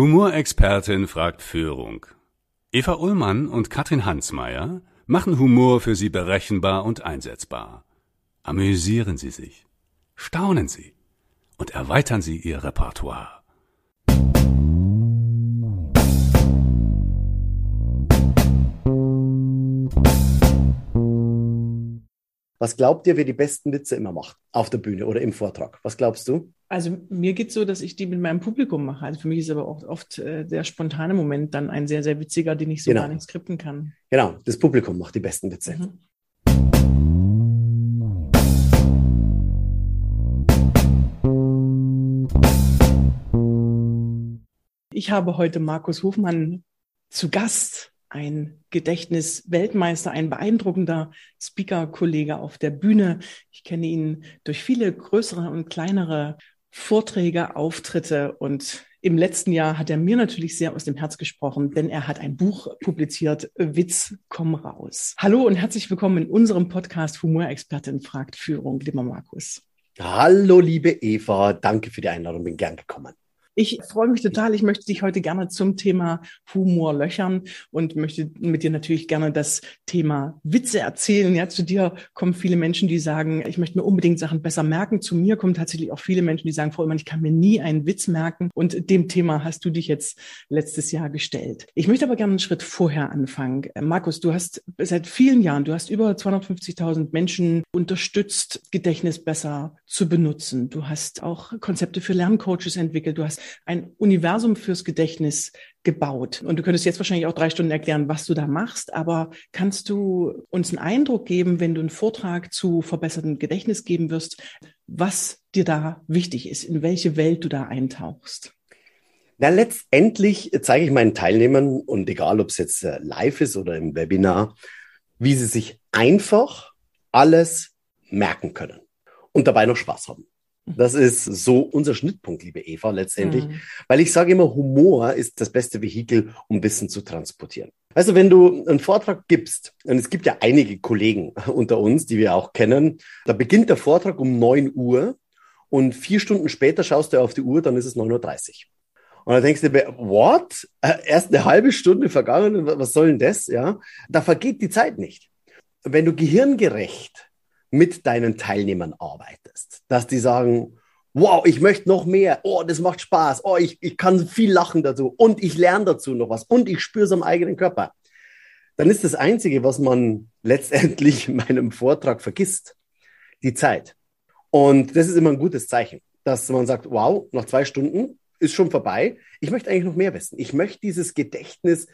Humorexpertin fragt Führung. Eva Ullmann und Katrin Hansmeier machen Humor für Sie berechenbar und einsetzbar. Amüsieren Sie sich, staunen Sie und erweitern Sie Ihr Repertoire. Was glaubt ihr, wer die besten Witze immer macht? Auf der Bühne oder im Vortrag? Was glaubst du? Also mir geht es so, dass ich die mit meinem Publikum mache. Also für mich ist aber auch oft äh, der spontane Moment dann ein sehr, sehr witziger, den ich so Genau. gar nicht skripten kann. Genau, das Publikum macht die besten Witze. Mhm. Ich habe heute Markus Hofmann zu Gast, ein Gedächtnisweltmeister, ein beeindruckender Speaker-Kollege auf der Bühne. Ich kenne ihn durch viele größere und kleinere Vorträge, Auftritte und im letzten Jahr hat er mir natürlich sehr aus dem Herz gesprochen, denn er hat ein Buch publiziert, Witz, komm raus. Hallo und herzlich willkommen in unserem Podcast Humorexpertin fragt Führung, lieber Markus. Hallo, liebe Eva, danke für die Einladung, bin gern gekommen. Ich freue mich total. Ich möchte dich heute gerne zum Thema Humor löchern und möchte mit dir natürlich gerne das Thema Witze erzählen. Ja, zu dir kommen viele Menschen, die sagen, ich möchte mir unbedingt Sachen besser merken. Zu mir kommen tatsächlich auch viele Menschen, die sagen, Frau Ullmann, ich kann mir nie einen Witz merken. Und dem Thema hast du dich jetzt letztes Jahr gestellt. Ich möchte aber gerne einen Schritt vorher anfangen. Markus, du hast seit vielen Jahren, du hast über 250.000 Menschen unterstützt, Gedächtnis besser zu benutzen. Du hast auch Konzepte für Lerncoaches entwickelt. Du hast ein Universum fürs Gedächtnis gebaut. Und du könntest jetzt wahrscheinlich auch drei Stunden erklären, was du da machst, aber kannst du uns einen Eindruck geben, wenn du einen Vortrag zu verbessertem Gedächtnis geben wirst, was dir da wichtig ist, in welche Welt du da eintauchst? Na, letztendlich zeige ich meinen Teilnehmern, und egal ob es jetzt äh, live ist oder im Webinar, wie sie sich einfach alles merken können und dabei noch Spaß haben. Das ist so unser Schnittpunkt, liebe Eva, letztendlich. Mhm. Weil ich sage immer, Humor ist das beste Vehikel, um Wissen zu transportieren. Also wenn du einen Vortrag gibst, und es gibt ja einige Kollegen unter uns, die wir auch kennen, da beginnt der Vortrag um 9 Uhr und vier Stunden später schaust du auf die Uhr, dann ist es 9.30 Uhr. Und dann denkst du dir, what? Äh, Erst eine halbe Stunde vergangen, was soll denn das? Ja, da vergeht die Zeit nicht. Wenn du gehirngerecht mit deinen Teilnehmern arbeitest, dass die sagen, wow, ich möchte noch mehr, oh, das macht Spaß, oh, ich, ich kann viel lachen dazu und ich lerne dazu noch was und ich spüre es am eigenen Körper, dann ist das Einzige, was man letztendlich in meinem Vortrag vergisst, die Zeit. Und das ist immer ein gutes Zeichen, dass man sagt, wow, nach zwei Stunden ist schon vorbei. Ich möchte eigentlich noch mehr wissen. Ich möchte dieses Gedächtnis,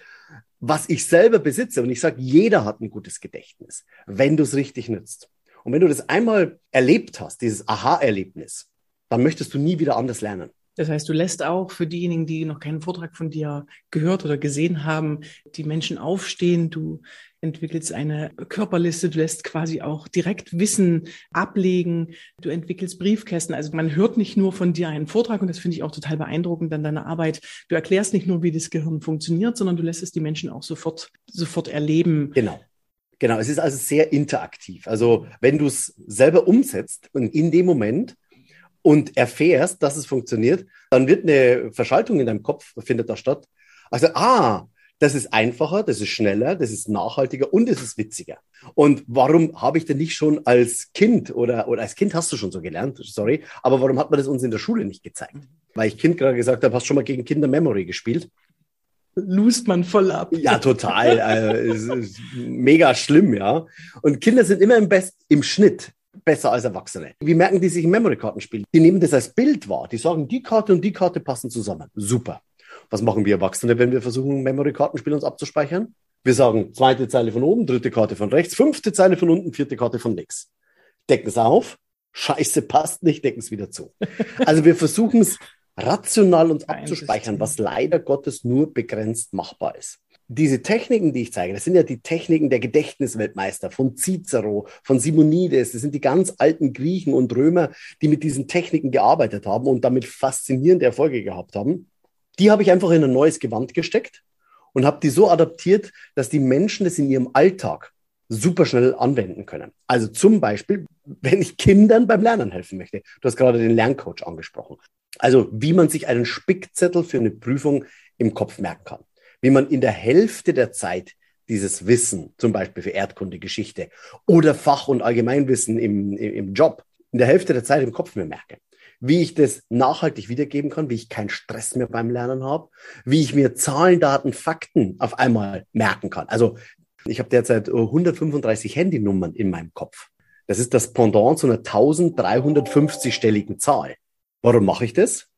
was ich selber besitze. Und ich sage, jeder hat ein gutes Gedächtnis, wenn du es richtig nützt. Und wenn du das einmal erlebt hast, dieses Aha-Erlebnis, dann möchtest du nie wieder anders lernen. Das heißt, du lässt auch für diejenigen, die noch keinen Vortrag von dir gehört oder gesehen haben, die Menschen aufstehen. Du entwickelst eine Körperliste, du lässt quasi auch direkt Wissen ablegen. Du entwickelst Briefkästen. Also man hört nicht nur von dir einen Vortrag und das finde ich auch total beeindruckend an deiner Arbeit. Du erklärst nicht nur, wie das Gehirn funktioniert, sondern du lässt es die Menschen auch sofort, sofort erleben. Genau. Genau. Es ist also sehr interaktiv. Also wenn du es selber umsetzt und in dem Moment und erfährst, dass es funktioniert, dann wird eine Verschaltung in deinem Kopf, findet da statt. Also, ah, das ist einfacher, das ist schneller, das ist nachhaltiger und es ist witziger. Und warum habe ich denn nicht schon als Kind oder, oder als Kind hast du schon so gelernt, sorry, aber warum hat man das uns in der Schule nicht gezeigt? Weil ich Kind gerade gesagt habe, hast schon mal gegen Kinder Memory gespielt? Lust man voll ab. Ja, total. äh, es ist mega schlimm, ja. Und Kinder sind immer im, Best, im Schnitt besser als Erwachsene. Wie merken die sich im Memory-Kartenspiel? Die nehmen das als Bild wahr. Die sagen, die Karte und die Karte passen zusammen. Super. Was machen wir Erwachsene, wenn wir versuchen, Memory-Kartenspiel uns abzuspeichern? Wir sagen, zweite Zeile von oben, dritte Karte von rechts, fünfte Zeile von unten, vierte Karte von links. Decken es auf. Scheiße, passt nicht, decken es wieder zu. Also wir versuchen es rational uns abzuspeichern, was leider Gottes nur begrenzt machbar ist. Diese Techniken, die ich zeige, das sind ja die Techniken der Gedächtnisweltmeister von Cicero, von Simonides. Das sind die ganz alten Griechen und Römer, die mit diesen Techniken gearbeitet haben und damit faszinierende Erfolge gehabt haben. Die habe ich einfach in ein neues Gewand gesteckt und habe die so adaptiert, dass die Menschen das in ihrem Alltag super schnell anwenden können. Also zum Beispiel, wenn ich Kindern beim Lernen helfen möchte. Du hast gerade den Lerncoach angesprochen. Also wie man sich einen Spickzettel für eine Prüfung im Kopf merken kann. Wie man in der Hälfte der Zeit dieses Wissen, zum Beispiel für Erdkunde, Geschichte oder Fach- und Allgemeinwissen im, im, im Job, in der Hälfte der Zeit im Kopf mir merke wie ich das nachhaltig wiedergeben kann, wie ich keinen Stress mehr beim Lernen habe, wie ich mir Zahlen, Daten, Fakten auf einmal merken kann. Also ich habe derzeit 135 Handynummern in meinem Kopf. Das ist das Pendant zu einer 1350-stelligen Zahl. Warum mache ich das?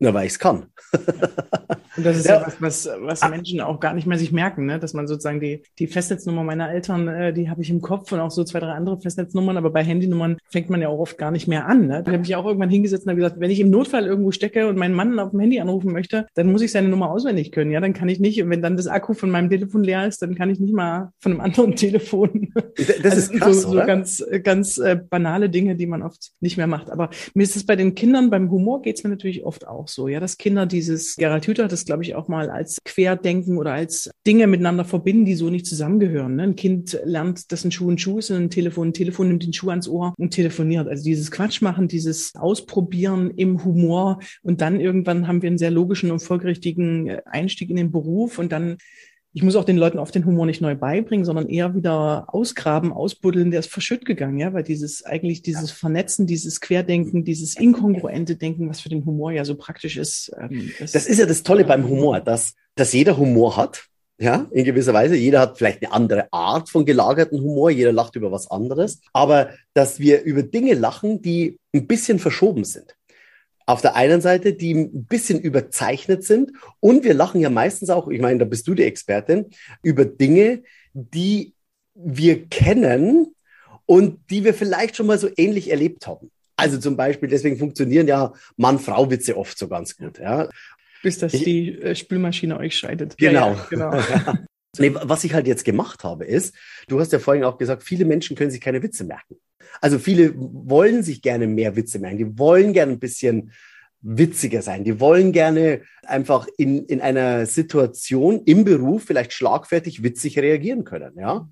Na, weil ich es kann. Und das ist ja, ja was, was, was ah. Menschen auch gar nicht mehr sich merken, ne? dass man sozusagen die, die Festnetznummer meiner Eltern, äh, die habe ich im Kopf und auch so zwei, drei andere Festnetznummern, aber bei Handynummern fängt man ja auch oft gar nicht mehr an. Ne? Da habe ich auch irgendwann hingesetzt und habe gesagt, wenn ich im Notfall irgendwo stecke und meinen Mann auf dem Handy anrufen möchte, dann muss ich seine Nummer auswendig können. Ja, dann kann ich nicht, wenn dann das Akku von meinem Telefon leer ist, dann kann ich nicht mal von einem anderen Telefon. Das also ist krass, so, so ganz, ganz äh, banale Dinge, die man oft nicht mehr macht. Aber mir ist es bei den Kindern, beim Humor geht es mir natürlich oft auch so, ja, dass Kinder dieses, Gerald Hüther hat das, glaube ich, auch mal als Querdenken oder als Dinge miteinander verbinden, die so nicht zusammengehören. Ne? Ein Kind lernt, dass ein Schuh ein Schuh ist und ein Telefon ein Telefon, nimmt den Schuh ans Ohr und telefoniert. Also dieses Quatsch machen, dieses Ausprobieren im Humor und dann irgendwann haben wir einen sehr logischen und folgerichtigen Einstieg in den Beruf und dann ich muss auch den Leuten oft den Humor nicht neu beibringen, sondern eher wieder ausgraben, ausbuddeln, der ist verschütt gegangen, ja, weil dieses eigentlich dieses Vernetzen, dieses Querdenken, dieses inkongruente Denken, was für den Humor ja so praktisch ist. Ähm, das, das ist ja das Tolle beim Humor, dass, dass jeder Humor hat. Ja, in gewisser Weise. Jeder hat vielleicht eine andere Art von gelagerten Humor. Jeder lacht über was anderes. Aber dass wir über Dinge lachen, die ein bisschen verschoben sind auf der einen Seite, die ein bisschen überzeichnet sind. Und wir lachen ja meistens auch, ich meine, da bist du die Expertin, über Dinge, die wir kennen und die wir vielleicht schon mal so ähnlich erlebt haben. Also zum Beispiel, deswegen funktionieren ja Mann-Frau-Witze oft so ganz gut. Ja. Bis dass ich, die äh, Spülmaschine euch scheidet. Genau. Ja, ja, genau. nee, was ich halt jetzt gemacht habe, ist, du hast ja vorhin auch gesagt, viele Menschen können sich keine Witze merken. Also viele wollen sich gerne mehr Witze merken. Die wollen gerne ein bisschen witziger sein. Die wollen gerne einfach in, in einer Situation im Beruf vielleicht schlagfertig witzig reagieren können, ja.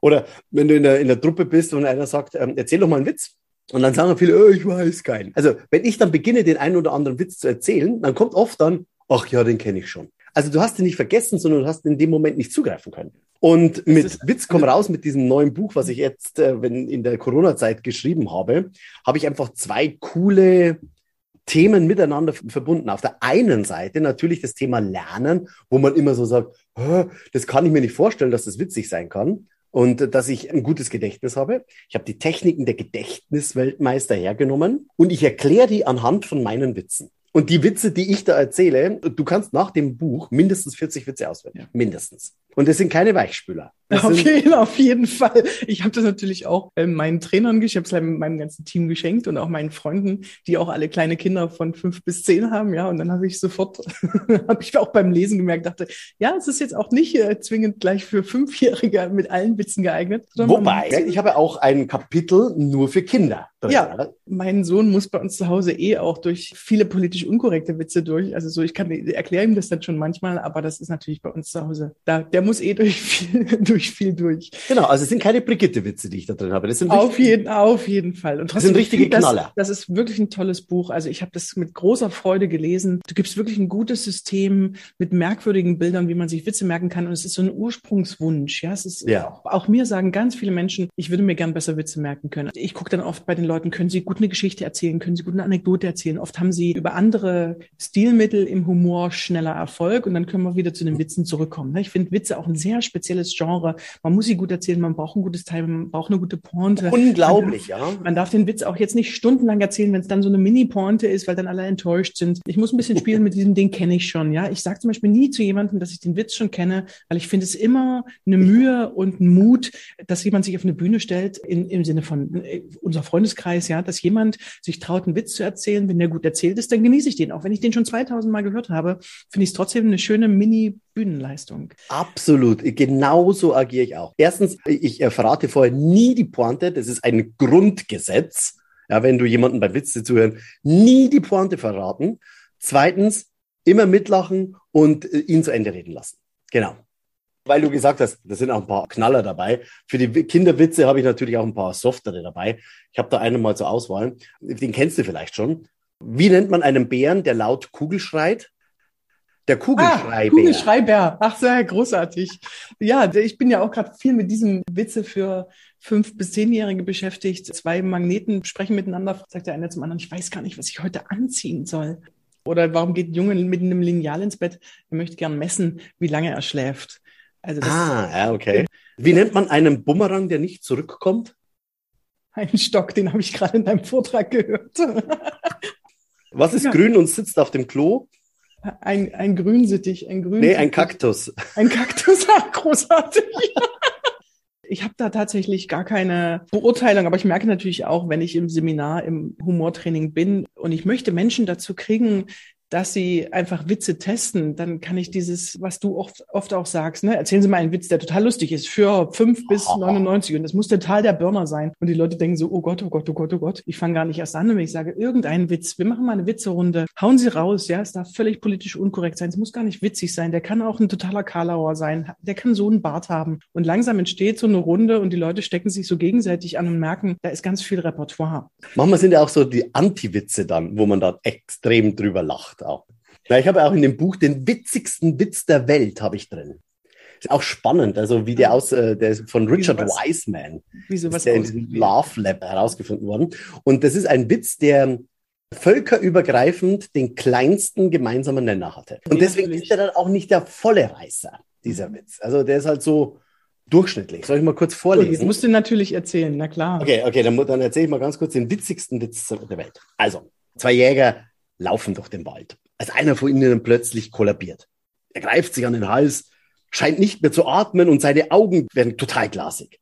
Oder wenn du in der, in der Truppe bist und einer sagt, ähm, erzähl doch mal einen Witz. Und dann sagen viele, oh, ich weiß keinen. Also, wenn ich dann beginne, den einen oder anderen Witz zu erzählen, dann kommt oft dann, ach ja, den kenne ich schon. Also du hast ihn nicht vergessen, sondern du hast in dem Moment nicht zugreifen können. Und mit Witz komm raus mit diesem neuen Buch, was ich jetzt äh, wenn in der Corona-Zeit geschrieben habe, habe ich einfach zwei coole Themen miteinander verbunden. Auf der einen Seite natürlich das Thema Lernen, wo man immer so sagt, das kann ich mir nicht vorstellen, dass das witzig sein kann und dass ich ein gutes Gedächtnis habe. Ich habe die Techniken der Gedächtnisweltmeister hergenommen und ich erkläre die anhand von meinen Witzen. Und die Witze, die ich da erzähle, du kannst nach dem Buch mindestens 40 Witze auswählen. Ja. Mindestens. Und das sind keine Weichspüler. Auf jeden, auf jeden, Fall. Ich habe das natürlich auch äh, meinen Trainern geschenkt, ich habe es meinem ganzen Team geschenkt und auch meinen Freunden, die auch alle kleine Kinder von fünf bis zehn haben. Ja, und dann habe ich sofort, habe ich auch beim Lesen gemerkt, dachte, ja, es ist jetzt auch nicht äh, zwingend gleich für Fünfjährige mit allen Witzen geeignet. Wobei, ich habe auch ein Kapitel nur für Kinder. Drin, ja, mein Sohn muss bei uns zu Hause eh auch durch viele politisch unkorrekte Witze durch. Also so, ich kann erkläre ihm das dann schon manchmal, aber das ist natürlich bei uns zu Hause. Da, der muss eh durch viel, durch viel durch. Genau, also es sind keine Brigitte-Witze, die ich da drin habe. Das sind auf jeden, auf jeden Fall. Und trotzdem, das sind richtige Knaller. Das, das ist wirklich ein tolles Buch. Also ich habe das mit großer Freude gelesen. Du gibst wirklich ein gutes System mit merkwürdigen Bildern, wie man sich Witze merken kann. Und es ist so ein Ursprungswunsch. Ja, es ist ja. Auch, auch mir sagen ganz viele Menschen, ich würde mir gern besser Witze merken können. Ich gucke dann oft bei den Leuten, können sie gut eine Geschichte erzählen, können sie gut eine Anekdote erzählen. Oft haben sie über andere Stilmittel im Humor schneller Erfolg und dann können wir wieder zu den Witzen zurückkommen. Ich finde Witze auch ein sehr spezielles Genre. Man muss sie gut erzählen, man braucht ein gutes Teil, man braucht eine gute Pointe. Unglaublich, man, ja. Man darf den Witz auch jetzt nicht stundenlang erzählen, wenn es dann so eine Mini-Pointe ist, weil dann alle enttäuscht sind. Ich muss ein bisschen spielen mit diesem Ding, kenne ich schon. Ja, ich sage zum Beispiel nie zu jemandem, dass ich den Witz schon kenne, weil ich finde es immer eine Mühe und ein Mut, dass jemand sich auf eine Bühne stellt in, im Sinne von äh, unser Freundeskreis, ja, dass jemand sich traut, einen Witz zu erzählen. Wenn der gut erzählt ist, dann genieße ich den. Auch wenn ich den schon 2000 Mal gehört habe, finde ich es trotzdem eine schöne Mini-Bühnenleistung. Absolut. Genauso agiere ich auch. Erstens, ich äh, verrate vorher nie die Pointe. Das ist ein Grundgesetz. Ja, wenn du jemanden beim Witze zuhören, nie die Pointe verraten. Zweitens, immer mitlachen und äh, ihn zu Ende reden lassen. Genau. Weil du gesagt hast, da sind auch ein paar Knaller dabei. Für die Kinderwitze habe ich natürlich auch ein paar softere dabei. Ich habe da einen mal zur Auswahl. Den kennst du vielleicht schon. Wie nennt man einen Bären, der laut Kugel schreit? Der Kugelschreibär. Ah, Kugelschreibär. Ach, sehr großartig. Ja, ich bin ja auch gerade viel mit diesem Witze für fünf bis zehnjährige beschäftigt. Zwei Magneten sprechen miteinander, sagt der eine zum anderen, ich weiß gar nicht, was ich heute anziehen soll. Oder warum geht ein Junge mit einem Lineal ins Bett? Er möchte gern messen, wie lange er schläft. Also das ah, ja, okay. Wie nennt man einen Bumerang, der nicht zurückkommt? Ein Stock, den habe ich gerade in deinem Vortrag gehört. Was ist ja. grün und sitzt auf dem Klo? Ein, ein Grünsittich, ein Grün. Nee, ein Kaktus. Ein Kaktus, großartig. Ich habe da tatsächlich gar keine Beurteilung, aber ich merke natürlich auch, wenn ich im Seminar im Humortraining bin und ich möchte Menschen dazu kriegen, dass sie einfach Witze testen, dann kann ich dieses, was du oft, oft auch sagst, ne, erzählen Sie mal einen Witz, der total lustig ist, für fünf bis 99 und das muss total der Burner sein. Und die Leute denken so, oh Gott, oh Gott, oh Gott, oh Gott, ich fange gar nicht erst an, wenn ich sage, irgendeinen Witz, wir machen mal eine Witzerunde, hauen Sie raus, ja, es darf völlig politisch unkorrekt sein, es muss gar nicht witzig sein, der kann auch ein totaler Karlauer sein, der kann so einen Bart haben. Und langsam entsteht so eine Runde und die Leute stecken sich so gegenseitig an und merken, da ist ganz viel Repertoire. Manchmal sind ja auch so die Anti-Witze dann, wo man da extrem drüber lacht gemacht auch. Ja, ich habe auch in dem Buch den witzigsten Witz der Welt habe ich drin. Ist auch spannend, also wie der aus, äh, der ist von Richard Wieso Wiseman. Wieso was der in diesem Love Lab herausgefunden worden. Und das ist ein Witz, der völkerübergreifend den kleinsten gemeinsamen Nenner hatte. Und deswegen ist er dann auch nicht der volle Reißer, dieser Witz. Also der ist halt so durchschnittlich. Soll ich mal kurz vorlesen? Das musst du natürlich erzählen, na klar. Okay, okay, dann, dann erzähle ich mal ganz kurz den witzigsten Witz der Welt. Also, zwei Jäger laufen durch den Wald, als einer von ihnen plötzlich kollabiert. Er greift sich an den Hals, scheint nicht mehr zu atmen und seine Augen werden total glasig.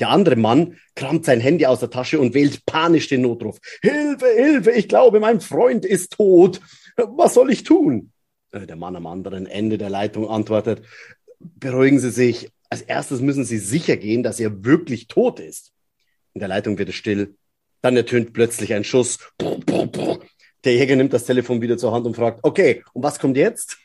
Der andere Mann kramt sein Handy aus der Tasche und wählt panisch den Notruf. Hilfe, Hilfe, ich glaube, mein Freund ist tot. Was soll ich tun? Äh, der Mann am anderen Ende der Leitung antwortet, beruhigen Sie sich. Als erstes müssen Sie sicher gehen, dass er wirklich tot ist. In der Leitung wird es still. Dann ertönt plötzlich ein Schuss. Der Jäger nimmt das Telefon wieder zur Hand und fragt, okay, und was kommt jetzt?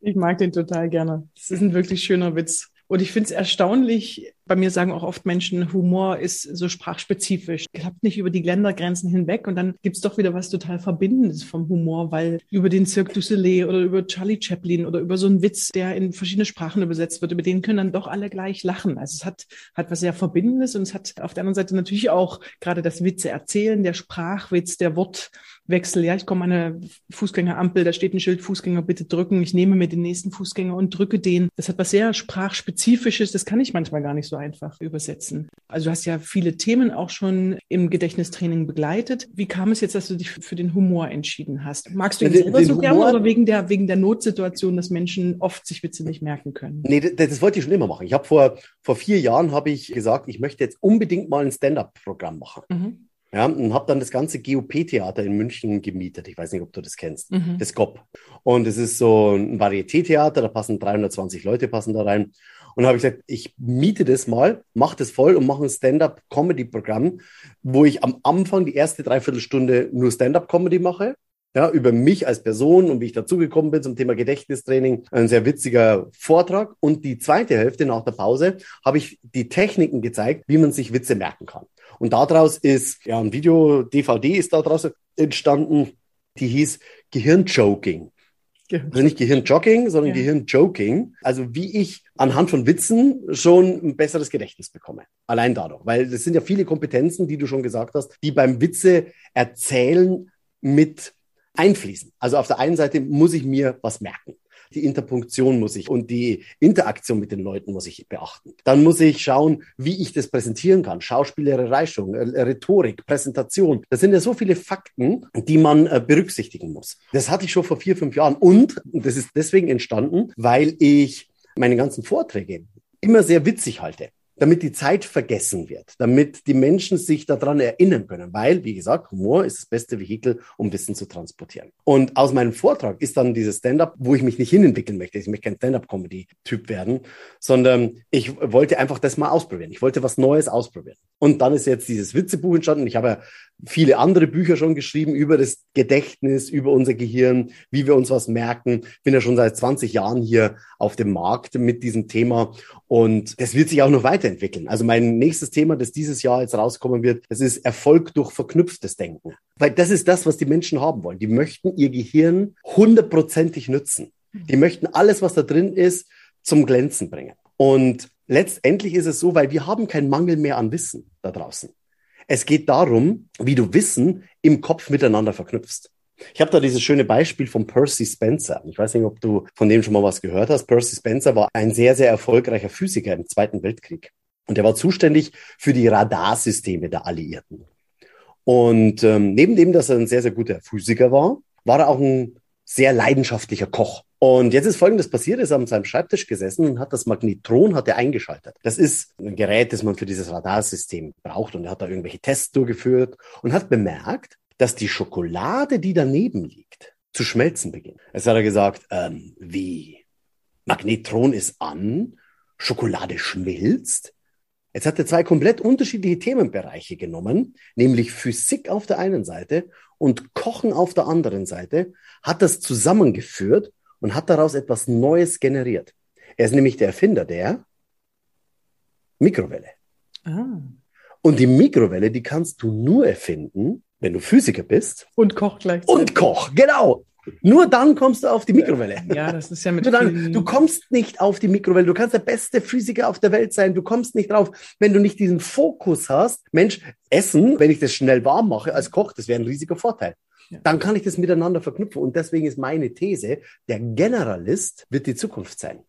Ich mag den total gerne. Das ist ein wirklich schöner Witz. Und ich finde es erstaunlich, bei mir sagen auch oft Menschen, Humor ist so sprachspezifisch, klappt nicht über die Ländergrenzen hinweg und dann gibt's doch wieder was total Verbindendes vom Humor, weil über den Cirque du Soleil oder über Charlie Chaplin oder über so einen Witz, der in verschiedene Sprachen übersetzt wird, über den können dann doch alle gleich lachen. Also es hat, hat was sehr Verbindendes und es hat auf der anderen Seite natürlich auch gerade das Witze erzählen, der Sprachwitz, der Wortwechsel. Ja, ich komme an eine Fußgängerampel, da steht ein Schild, Fußgänger bitte drücken. Ich nehme mir den nächsten Fußgänger und drücke den. Das hat was sehr sprachspezifisches, das kann ich manchmal gar nicht so einfach übersetzen. Also du hast ja viele Themen auch schon im Gedächtnistraining begleitet. Wie kam es jetzt, dass du dich für den Humor entschieden hast? Magst du ihn selber den so gerne oder wegen der, wegen der Notsituation, dass Menschen oft sich Witze nicht merken können? Nee, das, das wollte ich schon immer machen. Ich habe vor, vor vier Jahren habe ich gesagt, ich möchte jetzt unbedingt mal ein Stand-up-Programm machen. Mhm. Ja, und habe dann das ganze GOP-Theater in München gemietet. Ich weiß nicht, ob du das kennst. Mhm. Das GOP. Und es ist so ein Varieté-Theater, da passen 320 Leute passen da rein. Und habe ich gesagt, ich miete das mal, mache das voll und mache ein Stand-up-Comedy-Programm, wo ich am Anfang die erste Dreiviertelstunde nur Stand-up-Comedy mache. Ja, über mich als Person und wie ich dazugekommen bin zum Thema Gedächtnistraining. Ein sehr witziger Vortrag. Und die zweite Hälfte nach der Pause habe ich die Techniken gezeigt, wie man sich Witze merken kann. Und daraus ist, ja, ein Video, DVD ist daraus entstanden, die hieß Gehirnjoking. Also nicht Gehirnjogging, sondern ja. Gehirnjoking. Also wie ich anhand von Witzen schon ein besseres Gedächtnis bekomme. Allein dadurch. Weil das sind ja viele Kompetenzen, die du schon gesagt hast, die beim Witze erzählen mit einfließen. Also auf der einen Seite muss ich mir was merken die Interpunktion muss ich und die Interaktion mit den Leuten muss ich beachten. Dann muss ich schauen, wie ich das präsentieren kann. Schauspielerei, äh, Rhetorik, Präsentation. Das sind ja so viele Fakten, die man äh, berücksichtigen muss. Das hatte ich schon vor vier, fünf Jahren und das ist deswegen entstanden, weil ich meine ganzen Vorträge immer sehr witzig halte damit die Zeit vergessen wird, damit die Menschen sich daran erinnern können, weil, wie gesagt, Humor ist das beste Vehikel, um Wissen zu transportieren. Und aus meinem Vortrag ist dann dieses Stand-up, wo ich mich nicht hinentwickeln möchte. Ich möchte kein Stand-up-Comedy-Typ werden, sondern ich wollte einfach das mal ausprobieren. Ich wollte was Neues ausprobieren. Und dann ist jetzt dieses Witzebuch entstanden. Ich habe viele andere Bücher schon geschrieben über das Gedächtnis, über unser Gehirn, wie wir uns was merken. Bin ja schon seit 20 Jahren hier auf dem Markt mit diesem Thema und das wird sich auch noch weiterentwickeln. Also mein nächstes Thema, das dieses Jahr jetzt rauskommen wird, das ist Erfolg durch verknüpftes Denken. Weil das ist das, was die Menschen haben wollen. Die möchten ihr Gehirn hundertprozentig nutzen. Die möchten alles, was da drin ist, zum Glänzen bringen. Und letztendlich ist es so, weil wir haben keinen Mangel mehr an Wissen da draußen. Es geht darum, wie du Wissen im Kopf miteinander verknüpfst. Ich habe da dieses schöne Beispiel von Percy Spencer. Ich weiß nicht, ob du von dem schon mal was gehört hast. Percy Spencer war ein sehr, sehr erfolgreicher Physiker im Zweiten Weltkrieg. Und er war zuständig für die Radarsysteme der Alliierten. Und ähm, neben dem, dass er ein sehr, sehr guter Physiker war, war er auch ein sehr leidenschaftlicher Koch. Und jetzt ist Folgendes passiert, er ist an seinem Schreibtisch gesessen und hat das Magnetron hat er eingeschaltet. Das ist ein Gerät, das man für dieses Radarsystem braucht und er hat da irgendwelche Tests durchgeführt und hat bemerkt, dass die Schokolade, die daneben liegt, zu schmelzen beginnt. Jetzt hat er gesagt, ähm, wie? Magnetron ist an, Schokolade schmilzt. Jetzt hat er zwei komplett unterschiedliche Themenbereiche genommen, nämlich Physik auf der einen Seite und Kochen auf der anderen Seite, hat das zusammengeführt und hat daraus etwas Neues generiert. Er ist nämlich der Erfinder der Mikrowelle. Ah. Und die Mikrowelle, die kannst du nur erfinden, wenn du Physiker bist. Und Koch gleichzeitig. Und Koch, genau. Nur dann kommst du auf die Mikrowelle. Ja, das ist ja mit. Dann, du kommst nicht auf die Mikrowelle. Du kannst der beste Physiker auf der Welt sein. Du kommst nicht drauf, wenn du nicht diesen Fokus hast. Mensch, Essen, wenn ich das schnell warm mache als Koch, das wäre ein riesiger Vorteil. Dann kann ich das miteinander verknüpfen. Und deswegen ist meine These, der Generalist wird die Zukunft sein.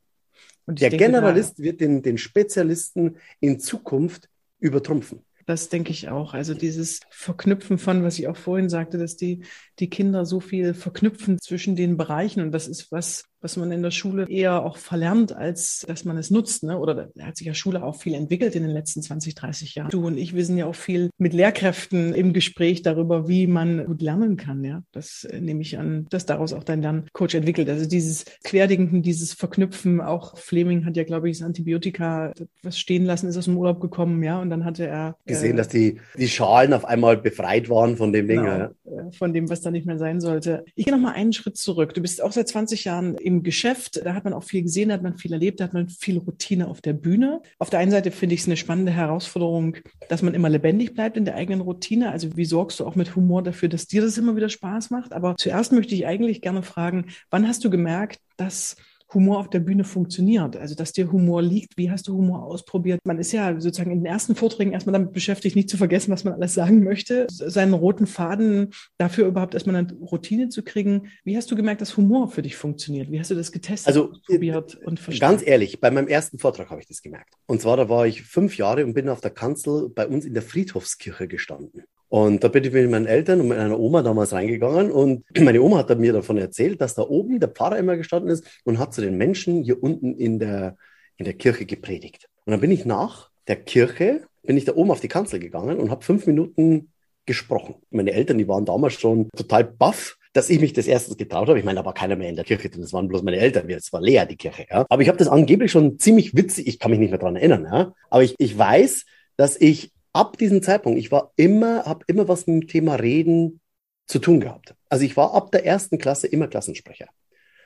Und der Generalist wird den, den Spezialisten in Zukunft übertrumpfen. Das denke ich auch. Also dieses Verknüpfen von, was ich auch vorhin sagte, dass die, die Kinder so viel verknüpfen zwischen den Bereichen. Und das ist was, was man in der Schule eher auch verlernt, als dass man es nutzt. Ne? Oder da hat sich ja Schule auch viel entwickelt in den letzten 20, 30 Jahren. Du und ich, wir sind ja auch viel mit Lehrkräften im Gespräch darüber, wie man gut lernen kann. Ja, das äh, nehme ich an, dass daraus auch dein Lerncoach entwickelt. Also dieses Querdenken, dieses Verknüpfen. Auch Fleming hat ja, glaube ich, das Antibiotika was stehen lassen, ist aus dem Urlaub gekommen. Ja, und dann hatte er äh, gesehen, dass die die Schalen auf einmal befreit waren von dem Ding. Genau, ja. Äh, von dem, was da nicht mehr sein sollte. Ich gehe noch mal einen Schritt zurück. Du bist auch seit 20 Jahren im Geschäft, da hat man auch viel gesehen, da hat man viel erlebt, da hat man viel Routine auf der Bühne. Auf der einen Seite finde ich es eine spannende Herausforderung, dass man immer lebendig bleibt in der eigenen Routine. Also wie sorgst du auch mit Humor dafür, dass dir das immer wieder Spaß macht? Aber zuerst möchte ich eigentlich gerne fragen, wann hast du gemerkt, dass Humor auf der Bühne funktioniert. Also, dass dir Humor liegt. Wie hast du Humor ausprobiert? Man ist ja sozusagen in den ersten Vorträgen erstmal damit beschäftigt, nicht zu vergessen, was man alles sagen möchte. Seinen roten Faden dafür überhaupt erstmal eine Routine zu kriegen. Wie hast du gemerkt, dass Humor für dich funktioniert? Wie hast du das getestet, also, probiert und verstanden? Ganz ehrlich, bei meinem ersten Vortrag habe ich das gemerkt. Und zwar, da war ich fünf Jahre und bin auf der Kanzel bei uns in der Friedhofskirche gestanden. Und da bin ich mit meinen Eltern und meiner Oma damals reingegangen und meine Oma hat mir davon erzählt, dass da oben der Pfarrer immer gestanden ist und hat zu den Menschen hier unten in der, in der Kirche gepredigt. Und dann bin ich nach der Kirche, bin ich da oben auf die Kanzel gegangen und habe fünf Minuten gesprochen. Meine Eltern, die waren damals schon total baff, dass ich mich das erstens getraut habe. Ich meine, da war keiner mehr in der Kirche, denn das waren bloß meine Eltern. Es war leer, die Kirche. Ja. Aber ich habe das angeblich schon ziemlich witzig, ich kann mich nicht mehr dran erinnern. Ja. Aber ich, ich weiß, dass ich ab diesem Zeitpunkt, ich war immer, habe immer was mit dem Thema Reden zu tun gehabt. Also ich war ab der ersten Klasse immer Klassensprecher,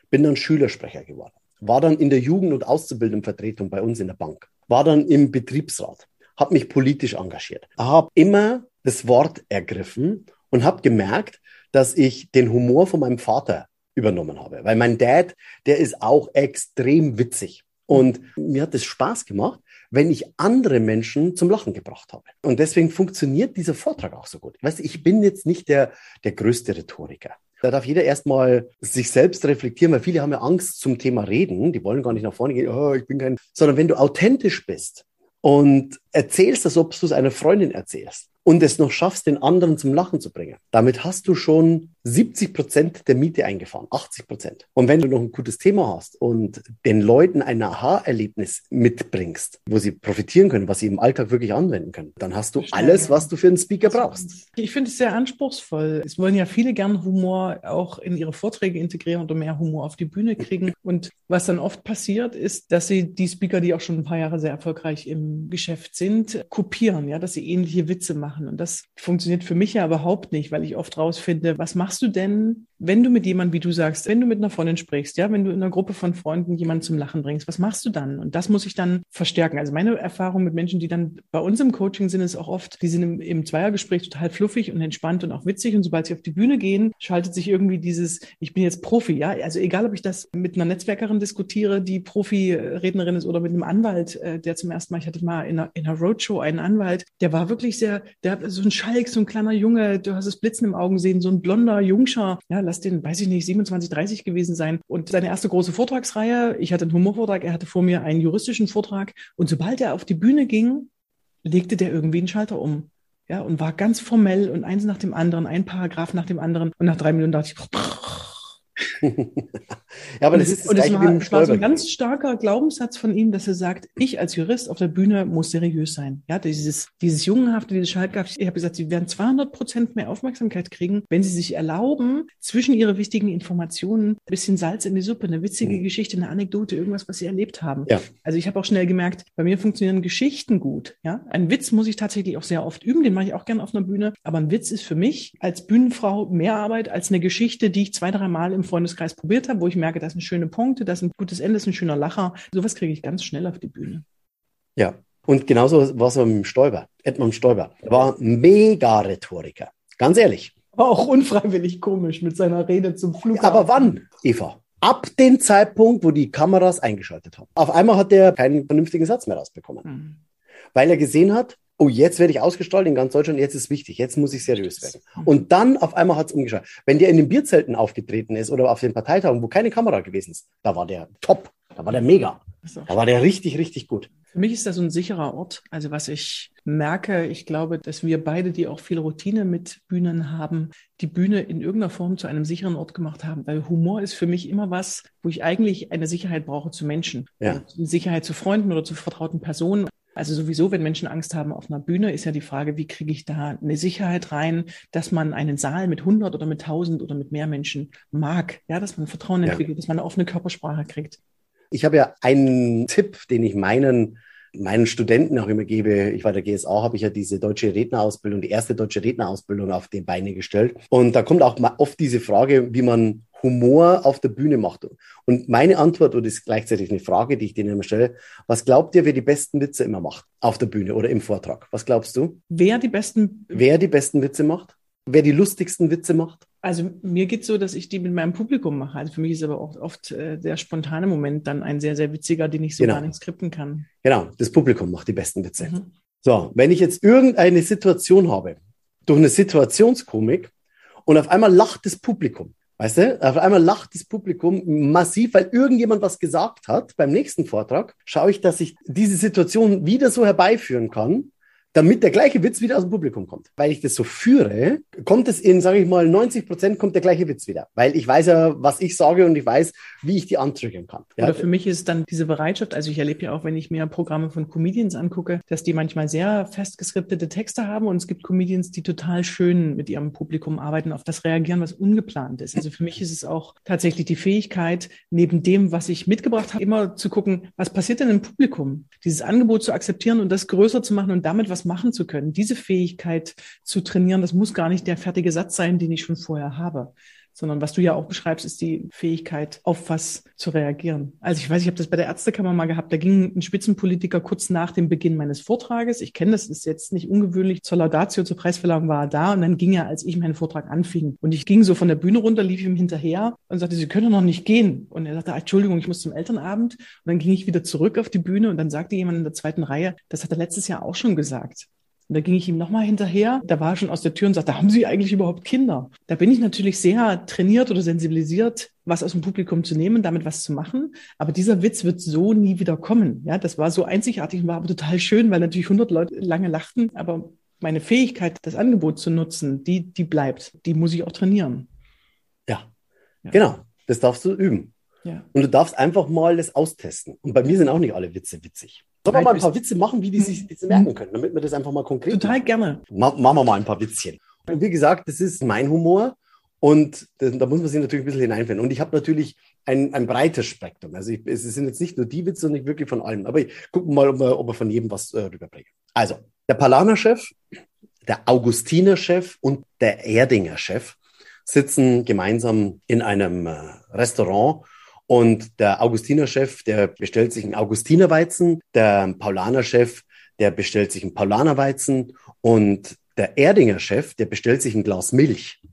bin dann Schülersprecher geworden, war dann in der Jugend- und Auszubildendenvertretung bei uns in der Bank, war dann im Betriebsrat, habe mich politisch engagiert, habe immer das Wort ergriffen und habe gemerkt, dass ich den Humor von meinem Vater übernommen habe, weil mein Dad, der ist auch extrem witzig. Und mir hat es Spaß gemacht, wenn ich andere Menschen zum Lachen gebracht habe. Und deswegen funktioniert dieser Vortrag auch so gut. Weißt du, ich bin jetzt nicht der, der größte Rhetoriker. Da darf jeder erstmal sich selbst reflektieren, weil viele haben ja Angst zum Thema Reden. Die wollen gar nicht nach vorne gehen, oh, ich bin kein, sondern wenn du authentisch bist und erzählst, als ob du es einer Freundin erzählst und es noch schaffst, den anderen zum Lachen zu bringen, damit hast du schon 70 Prozent der Miete eingefahren, 80 Prozent. Und wenn du noch ein gutes Thema hast und den Leuten ein Aha-Erlebnis mitbringst, wo sie profitieren können, was sie im Alltag wirklich anwenden können, dann hast du alles, was du für einen Speaker brauchst. Ich finde es sehr anspruchsvoll. Es wollen ja viele gern Humor auch in ihre Vorträge integrieren oder mehr Humor auf die Bühne kriegen. Und was dann oft passiert, ist, dass sie die Speaker, die auch schon ein paar Jahre sehr erfolgreich im Geschäft sind, kopieren, ja, dass sie ähnliche Witze machen. Und das funktioniert für mich ja überhaupt nicht, weil ich oft rausfinde, was machst du denn, wenn du mit jemandem, wie du sagst, wenn du mit einer Freundin sprichst, ja, wenn du in einer Gruppe von Freunden jemanden zum Lachen bringst, was machst du dann? Und das muss ich dann verstärken. Also meine Erfahrung mit Menschen, die dann bei uns im Coaching sind, ist auch oft, die sind im, im Zweiergespräch total fluffig und entspannt und auch witzig. Und sobald sie auf die Bühne gehen, schaltet sich irgendwie dieses, ich bin jetzt Profi, ja. Also egal, ob ich das mit einer Netzwerkerin diskutiere, die Profi-Rednerin ist oder mit einem Anwalt, äh, der zum ersten Mal, ich hatte mal in einer, in einer Roadshow einen Anwalt, der war wirklich sehr, der hat so ein Schalk, so ein kleiner Junge, du hast das Blitzen im Augen sehen, so ein blonder Jungscher, ja, lass den, weiß ich nicht, 27, 30 gewesen sein. Und seine erste große Vortragsreihe, ich hatte einen Humorvortrag, er hatte vor mir einen juristischen Vortrag. Und sobald er auf die Bühne ging, legte der irgendwie einen Schalter um. Ja, und war ganz formell und eins nach dem anderen, ein Paragraph nach dem anderen. Und nach drei Minuten dachte ich, ja, aber das, das ist das, und das war, das war so ein ganz starker Glaubenssatz von ihm, dass er sagt, ich als Jurist auf der Bühne muss seriös sein. Ja, dieses, dieses Jungenhafte, dieses Schaltkraft. Ich habe gesagt, sie werden 200 Prozent mehr Aufmerksamkeit kriegen, wenn sie sich erlauben, zwischen ihre wichtigen Informationen ein bisschen Salz in die Suppe, eine witzige mhm. Geschichte, eine Anekdote, irgendwas, was sie erlebt haben. Ja. Also ich habe auch schnell gemerkt, bei mir funktionieren Geschichten gut. Ja, ein Witz muss ich tatsächlich auch sehr oft üben, den mache ich auch gerne auf einer Bühne. Aber ein Witz ist für mich als Bühnenfrau mehr Arbeit als eine Geschichte, die ich zwei, drei Mal im Freundeskreis probiert habe, wo ich merke, das sind schöne Punkte, das ist ein gutes Ende, das ist ein schöner Lacher. Sowas kriege ich ganz schnell auf die Bühne. Ja, und genauso war es mit dem Stoiber, Edmund Stoiber. Er war mega Rhetoriker, ganz ehrlich. War auch unfreiwillig komisch mit seiner Rede zum Flughafen. Aber wann, Eva? Ab dem Zeitpunkt, wo die Kameras eingeschaltet haben. Auf einmal hat er keinen vernünftigen Satz mehr rausbekommen. Mhm. Weil er gesehen hat, oh, jetzt werde ich ausgestrahlt in ganz Deutschland, jetzt ist wichtig, jetzt muss ich seriös werden. Und dann auf einmal hat es umgeschaltet. Wenn der in den Bierzelten aufgetreten ist oder auf den Parteitagen, wo keine Kamera gewesen ist, da war der top, da war der mega. Da war der richtig, richtig gut. Für mich ist das ein sicherer Ort. Also was ich merke, ich glaube, dass wir beide, die auch viel Routine mit Bühnen haben, die Bühne in irgendeiner Form zu einem sicheren Ort gemacht haben. Weil Humor ist für mich immer was, wo ich eigentlich eine Sicherheit brauche zu Menschen. Ja. Sicherheit zu Freunden oder zu vertrauten Personen. Also sowieso, wenn Menschen Angst haben auf einer Bühne, ist ja die Frage, wie kriege ich da eine Sicherheit rein, dass man einen Saal mit 100 oder mit 1000 oder mit mehr Menschen mag, ja, dass man Vertrauen entwickelt, ja. dass man eine offene Körpersprache kriegt. Ich habe ja einen Tipp, den ich meinen meinen Studenten auch immer gebe, ich war der GSA, habe ich ja diese deutsche Rednerausbildung, die erste deutsche Rednerausbildung auf die Beine gestellt. Und da kommt auch oft diese Frage, wie man Humor auf der Bühne macht. Und meine Antwort, und das ist gleichzeitig eine Frage, die ich denen immer stelle, was glaubt ihr, wer die besten Witze immer macht auf der Bühne oder im Vortrag? Was glaubst du? Wer die besten... Wer die besten Witze macht? Wer die lustigsten Witze macht? Also mir geht es so, dass ich die mit meinem Publikum mache. Also für mich ist aber auch oft äh, der spontane Moment dann ein sehr, sehr witziger, den ich so genau. gar nicht skripten kann. Genau, das Publikum macht die besten Witze. Mhm. So, wenn ich jetzt irgendeine Situation habe, durch eine Situationskomik und auf einmal lacht das Publikum, Weißt du, auf einmal lacht das Publikum massiv, weil irgendjemand was gesagt hat. Beim nächsten Vortrag schaue ich, dass ich diese Situation wieder so herbeiführen kann, damit der gleiche Witz wieder aus dem Publikum kommt. Weil ich das so führe, kommt es in, sage ich mal, 90 Prozent kommt der gleiche Witz wieder. Weil ich weiß ja, was ich sage und ich weiß, wie ich die antriggern kann. Ja. Oder für mich ist dann diese Bereitschaft, also ich erlebe ja auch, wenn ich mir Programme von Comedians angucke, dass die manchmal sehr festgeskriptete Texte haben und es gibt Comedians, die total schön mit ihrem Publikum arbeiten, auf das reagieren, was ungeplant ist. Also für mich ist es auch tatsächlich die Fähigkeit, neben dem, was ich mitgebracht habe, immer zu gucken, was passiert denn im Publikum? Dieses Angebot zu akzeptieren und das größer zu machen und damit was was machen zu können. Diese Fähigkeit zu trainieren, das muss gar nicht der fertige Satz sein, den ich schon vorher habe sondern was du ja auch beschreibst, ist die Fähigkeit, auf was zu reagieren. Also ich weiß, ich habe das bei der Ärztekammer mal gehabt, da ging ein Spitzenpolitiker kurz nach dem Beginn meines Vortrages, ich kenne das, ist jetzt nicht ungewöhnlich, zur Laudatio, zur Preisverleihung war er da und dann ging er, als ich meinen Vortrag anfing. Und ich ging so von der Bühne runter, lief ihm hinterher und sagte, Sie können noch nicht gehen. Und er sagte, Entschuldigung, ich muss zum Elternabend. Und dann ging ich wieder zurück auf die Bühne und dann sagte jemand in der zweiten Reihe, das hat er letztes Jahr auch schon gesagt. Und da ging ich ihm nochmal hinterher. Da war er schon aus der Tür und sagte, haben Sie eigentlich überhaupt Kinder? Da bin ich natürlich sehr trainiert oder sensibilisiert, was aus dem Publikum zu nehmen, damit was zu machen. Aber dieser Witz wird so nie wieder kommen. Ja, das war so einzigartig und war aber total schön, weil natürlich 100 Leute lange lachten. Aber meine Fähigkeit, das Angebot zu nutzen, die, die bleibt. Die muss ich auch trainieren. Ja. Genau, das darfst du üben. Ja. Und du darfst einfach mal das austesten. Und bei mir sind auch nicht alle Witze witzig. Sollen wir mal ein paar Witze machen, wie die sich das merken können, damit wir das einfach mal konkret Total machen? gerne. Ma machen wir mal ein paar Witzchen. Und wie gesagt, das ist mein Humor. Und da, da muss man sich natürlich ein bisschen hineinfinden. Und ich habe natürlich ein, ein breites Spektrum. Also ich, es sind jetzt nicht nur die Witze, sondern wirklich von allem. Aber ich gucke mal, ob wir, ob wir von jedem was äh, rüberbringen. Also, der Palaner-Chef, der Augustiner-Chef und der Erdinger-Chef sitzen gemeinsam in einem äh, Restaurant und der Augustiner-Chef, der bestellt sich einen Augustinerweizen, der Paulaner-Chef, der bestellt sich einen Paulanerweizen und der Erdinger-Chef, der bestellt sich ein Glas Milch.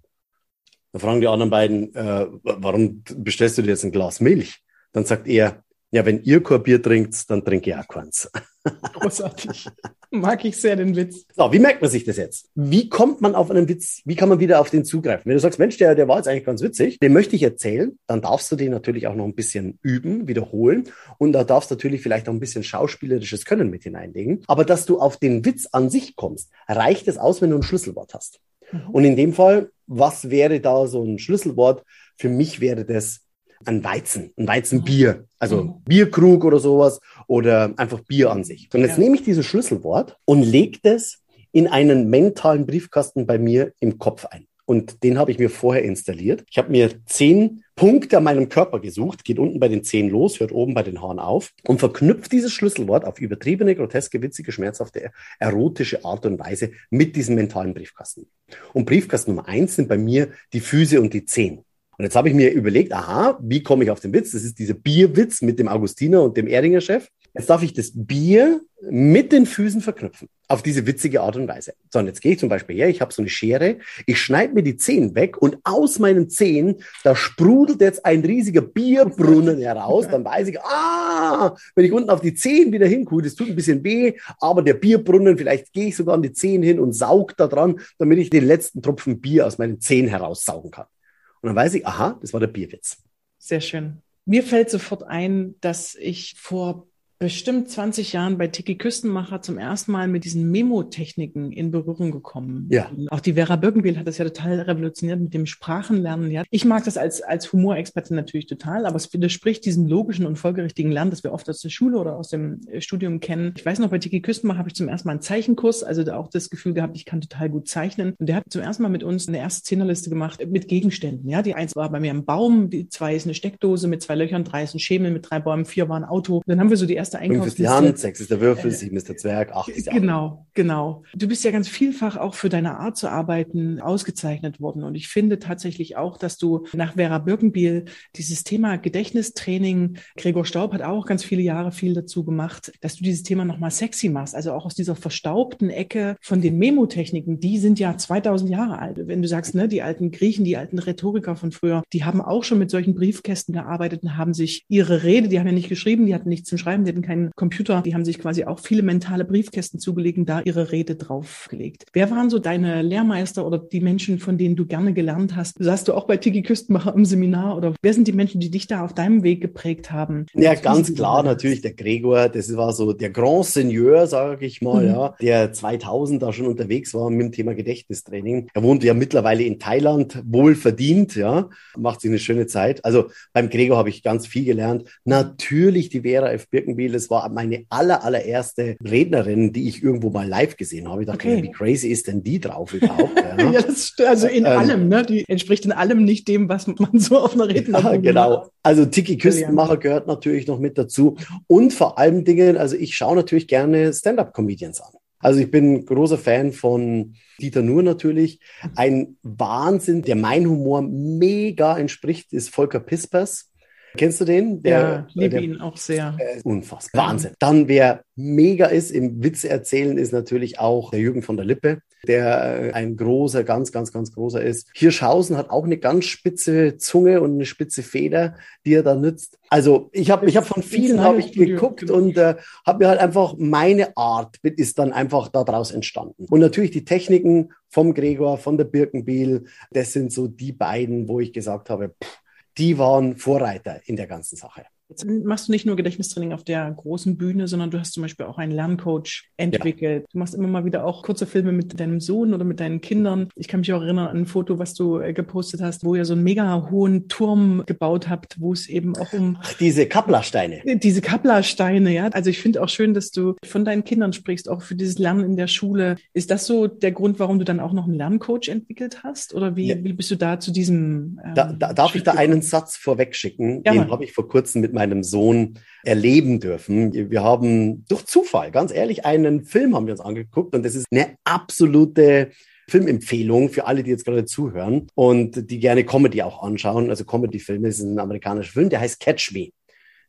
Da fragen die anderen beiden, äh, warum bestellst du dir jetzt ein Glas Milch? Dann sagt er, ja, wenn ihr kein Bier trinkt, dann trinke ich auch keins. Großartig. Mag ich sehr den Witz. So, wie merkt man sich das jetzt? Wie kommt man auf einen Witz? Wie kann man wieder auf den zugreifen? Wenn du sagst, Mensch, der, der war jetzt eigentlich ganz witzig, den möchte ich erzählen, dann darfst du den natürlich auch noch ein bisschen üben, wiederholen und da darfst du natürlich vielleicht auch ein bisschen schauspielerisches Können mit hineinlegen. Aber dass du auf den Witz an sich kommst, reicht es aus, wenn du ein Schlüsselwort hast. Mhm. Und in dem Fall, was wäre da so ein Schlüsselwort? Für mich wäre das ein Weizen, ein Weizenbier, also mhm. Bierkrug oder sowas oder einfach Bier an sich. Und jetzt ja. nehme ich dieses Schlüsselwort und lege das in einen mentalen Briefkasten bei mir im Kopf ein. Und den habe ich mir vorher installiert. Ich habe mir zehn Punkte an meinem Körper gesucht, geht unten bei den Zehen los, hört oben bei den Haaren auf und verknüpft dieses Schlüsselwort auf übertriebene, groteske, witzige, schmerzhafte, erotische Art und Weise mit diesem mentalen Briefkasten. Und Briefkasten Nummer eins sind bei mir die Füße und die Zehen. Und jetzt habe ich mir überlegt, aha, wie komme ich auf den Witz? Das ist dieser Bierwitz mit dem Augustiner und dem Erdinger Chef. Jetzt darf ich das Bier mit den Füßen verknüpfen. Auf diese witzige Art und Weise. So, und jetzt gehe ich zum Beispiel her, ich habe so eine Schere, ich schneide mir die Zehen weg und aus meinen Zehen, da sprudelt jetzt ein riesiger Bierbrunnen heraus. Dann weiß ich, ah, wenn ich unten auf die Zehen wieder hinkuhe, das tut ein bisschen weh, aber der Bierbrunnen, vielleicht gehe ich sogar an die Zehen hin und saug da dran, damit ich den letzten Tropfen Bier aus meinen Zehen heraussaugen kann. Und dann weiß ich, aha, das war der Bierwitz. Sehr schön. Mir fällt sofort ein, dass ich vor bestimmt 20 Jahren bei Tiki Küstenmacher zum ersten Mal mit diesen Memo-Techniken in Berührung gekommen. Ja. Auch die Vera Birkenbiel hat das ja total revolutioniert mit dem Sprachenlernen. Ja. Ich mag das als, als Humorexperte natürlich total, aber es widerspricht diesem logischen und folgerichtigen Lernen, das wir oft aus der Schule oder aus dem äh, Studium kennen. Ich weiß noch, bei Tiki Küstenmacher habe ich zum ersten Mal einen Zeichenkurs, also da auch das Gefühl gehabt, ich kann total gut zeichnen. Und der hat zum ersten Mal mit uns eine erste Zehnerliste gemacht mit Gegenständen. Ja, die eins war bei mir ein Baum, die zwei ist eine Steckdose mit zwei Löchern, drei ist ein Schemel mit drei Bäumen, vier war ein Auto. Und dann haben wir so die erste Einkaufsliste. Fünf ist die Hand, sechs ist der Würfel, äh, sieben ist der Zwerg, acht ist der Genau, genau. Du bist ja ganz vielfach auch für deine Art zu arbeiten ausgezeichnet worden. Und ich finde tatsächlich auch, dass du nach Vera Birkenbiel dieses Thema Gedächtnistraining, Gregor Staub hat auch ganz viele Jahre viel dazu gemacht, dass du dieses Thema nochmal sexy machst. Also auch aus dieser verstaubten Ecke von den Memotechniken, die sind ja 2000 Jahre alt. Wenn du sagst, ne, die alten Griechen, die alten Rhetoriker von früher, die haben auch schon mit solchen Briefkästen gearbeitet und haben sich ihre Rede, die haben ja nicht geschrieben, die hatten nichts zum Schreiben, hatten keinen Computer, die haben sich quasi auch viele mentale Briefkästen zugelegt und da ihre Rede draufgelegt. Wer waren so deine Lehrmeister oder die Menschen, von denen du gerne gelernt hast? Sagst du auch bei Tiki Küstenmacher im Seminar oder wer sind die Menschen, die dich da auf deinem Weg geprägt haben? Ja, ganz klar, natürlich der Gregor, das war so der Grand Seigneur, sage ich mal, mhm. ja, der 2000 da schon unterwegs war mit dem Thema Gedächtnistraining. Er wohnt ja mittlerweile in Thailand, wohl verdient, ja, macht sich eine schöne Zeit. Also beim Gregor habe ich ganz viel gelernt. Natürlich die Vera F. Birkenbiel, es war meine aller, allererste Rednerin, die ich irgendwo mal live gesehen habe. Ich dachte, okay. wie crazy ist denn die drauf überhaupt? ja, ja das stimmt. Also in ähm, allem, ne? Die entspricht in allem nicht dem, was man so auf einer Rednerin ja, Genau. Also Tiki Küstenmacher gehört natürlich noch mit dazu. Und vor allen Dingen, also ich schaue natürlich gerne Stand-up-Comedians an. Also ich bin großer Fan von Dieter Nuhr natürlich. Ein Wahnsinn, der mein Humor mega entspricht, ist Volker Pispers. Kennst du den? Der, ja, liebe ihn auch sehr. Unfassbar. Wahnsinn. Dann, wer mega ist im Witze erzählen, ist natürlich auch der Jürgen von der Lippe, der äh, ein großer, ganz, ganz, ganz großer ist. Hirschhausen hat auch eine ganz spitze Zunge und eine spitze Feder, die er da nützt. Also ich habe ich hab von vielen hab ich geguckt und äh, habe mir halt einfach meine Art ist dann einfach daraus entstanden. Und natürlich die Techniken vom Gregor, von der Birkenbiel, das sind so die beiden, wo ich gesagt habe, pff, die waren Vorreiter in der ganzen Sache. Jetzt machst du nicht nur Gedächtnistraining auf der großen Bühne, sondern du hast zum Beispiel auch einen Lerncoach entwickelt. Ja. Du machst immer mal wieder auch kurze Filme mit deinem Sohn oder mit deinen Kindern. Ich kann mich auch erinnern an ein Foto, was du äh, gepostet hast, wo ihr so einen mega hohen Turm gebaut habt, wo es eben auch um Ach, diese Kapplersteine. Diese Kapplersteine, ja. Also ich finde auch schön, dass du von deinen Kindern sprichst, auch für dieses Lernen in der Schule. Ist das so der Grund, warum du dann auch noch einen Lerncoach entwickelt hast? Oder wie, ja. wie bist du da zu diesem? Ähm, da, da, darf ich da einen Satz vorweg schicken? Ja, Den habe ich vor kurzem mit meinem Sohn erleben dürfen. Wir haben durch Zufall, ganz ehrlich, einen Film haben wir uns angeguckt und das ist eine absolute Filmempfehlung für alle, die jetzt gerade zuhören und die gerne Comedy auch anschauen. Also Comedy-Filme ist ein amerikanischer Film, der heißt Catch Me.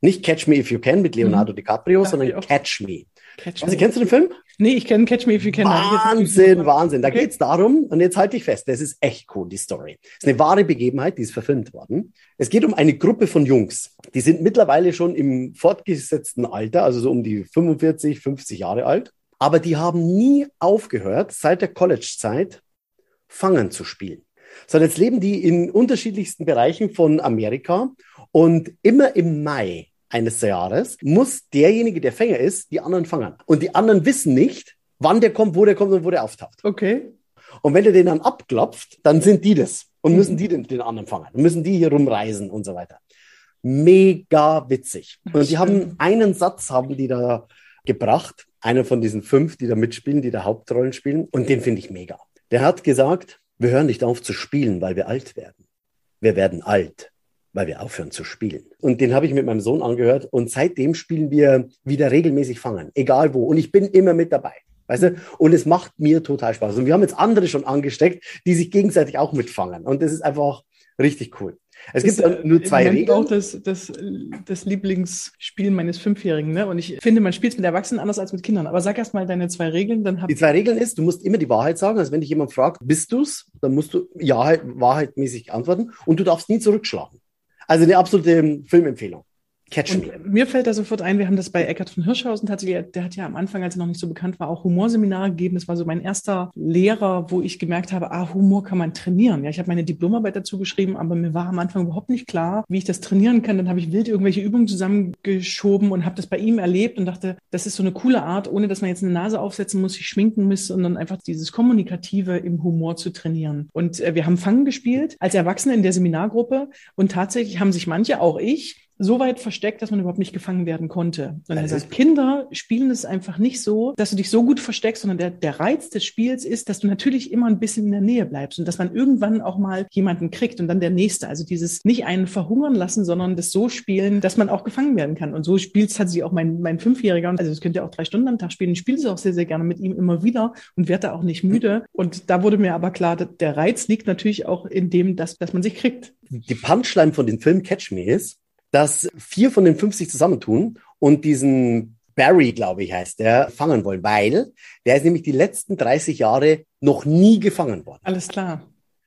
Nicht Catch Me If You Can mit Leonardo mhm. DiCaprio, sondern Catch Me. Catch also, me. kennst du den Film? Nee, ich kenne Catch Me If You Can. Wahnsinn, Wahnsinn. Da okay. geht's darum, und jetzt halte ich fest, das ist echt cool, die Story. Das ist eine wahre Begebenheit, die ist verfilmt worden. Es geht um eine Gruppe von Jungs. Die sind mittlerweile schon im fortgesetzten Alter, also so um die 45, 50 Jahre alt. Aber die haben nie aufgehört, seit der College-Zeit Fangen zu spielen. Sondern jetzt leben die in unterschiedlichsten Bereichen von Amerika und immer im Mai eines Jahres muss derjenige, der Fänger ist, die anderen fangen. Und die anderen wissen nicht, wann der kommt, wo der kommt und wo der auftaucht. Okay. Und wenn der den dann abklopft, dann sind die das und müssen mhm. die den, den anderen fangen. Dann müssen die hier rumreisen und so weiter. Mega witzig. Und die haben einen Satz, haben die da gebracht. Einer von diesen fünf, die da mitspielen, die da Hauptrollen spielen. Und den finde ich mega. Der hat gesagt, wir hören nicht auf zu spielen, weil wir alt werden. Wir werden alt, weil wir aufhören zu spielen. Und den habe ich mit meinem Sohn angehört und seitdem spielen wir wieder regelmäßig Fangen, egal wo. Und ich bin immer mit dabei. Weißt du? Und es macht mir total Spaß. Und wir haben jetzt andere schon angesteckt, die sich gegenseitig auch mitfangen. Und das ist einfach richtig cool. Es gibt ist, nur zwei Regeln. auch das, das, das Lieblingsspiel meines Fünfjährigen. Ne? Und ich finde, man spielt es mit Erwachsenen anders als mit Kindern. Aber sag erst mal deine zwei Regeln. Dann hab die zwei Regeln ist, du musst immer die Wahrheit sagen. Also wenn dich jemand fragt, bist du's, dann musst du ja halt wahrheitmäßig antworten. Und du darfst nie zurückschlagen. Also eine absolute Filmempfehlung. Catch und. Mir fällt da sofort ein, wir haben das bei Eckart von Hirschhausen tatsächlich, der hat ja am Anfang, als er noch nicht so bekannt war, auch Humorseminare gegeben. Das war so mein erster Lehrer, wo ich gemerkt habe, ah, Humor kann man trainieren. Ja, ich habe meine Diplomarbeit dazu geschrieben, aber mir war am Anfang überhaupt nicht klar, wie ich das trainieren kann. Dann habe ich wild irgendwelche Übungen zusammengeschoben und habe das bei ihm erlebt und dachte, das ist so eine coole Art, ohne dass man jetzt eine Nase aufsetzen muss, sich schminken muss, sondern einfach dieses Kommunikative im Humor zu trainieren. Und äh, wir haben Fangen gespielt als Erwachsene in der Seminargruppe und tatsächlich haben sich manche, auch ich, so weit versteckt, dass man überhaupt nicht gefangen werden konnte. Und er sagt, Kinder spielen es einfach nicht so, dass du dich so gut versteckst, sondern der, der Reiz des Spiels ist, dass du natürlich immer ein bisschen in der Nähe bleibst und dass man irgendwann auch mal jemanden kriegt und dann der nächste. Also dieses nicht einen verhungern lassen, sondern das so spielen, dass man auch gefangen werden kann. Und so spielt es tatsächlich auch mein, mein Fünfjähriger. Also das könnt ihr auch drei Stunden am Tag spielen. Ich spiele es auch sehr, sehr gerne mit ihm immer wieder und werde da auch nicht müde. Und da wurde mir aber klar, der Reiz liegt natürlich auch in dem, dass, dass man sich kriegt. Die Punchline von dem Film Catch Me ist, dass vier von den 50 zusammentun und diesen Barry, glaube ich, heißt der, fangen wollen, weil der ist nämlich die letzten 30 Jahre noch nie gefangen worden. Alles klar.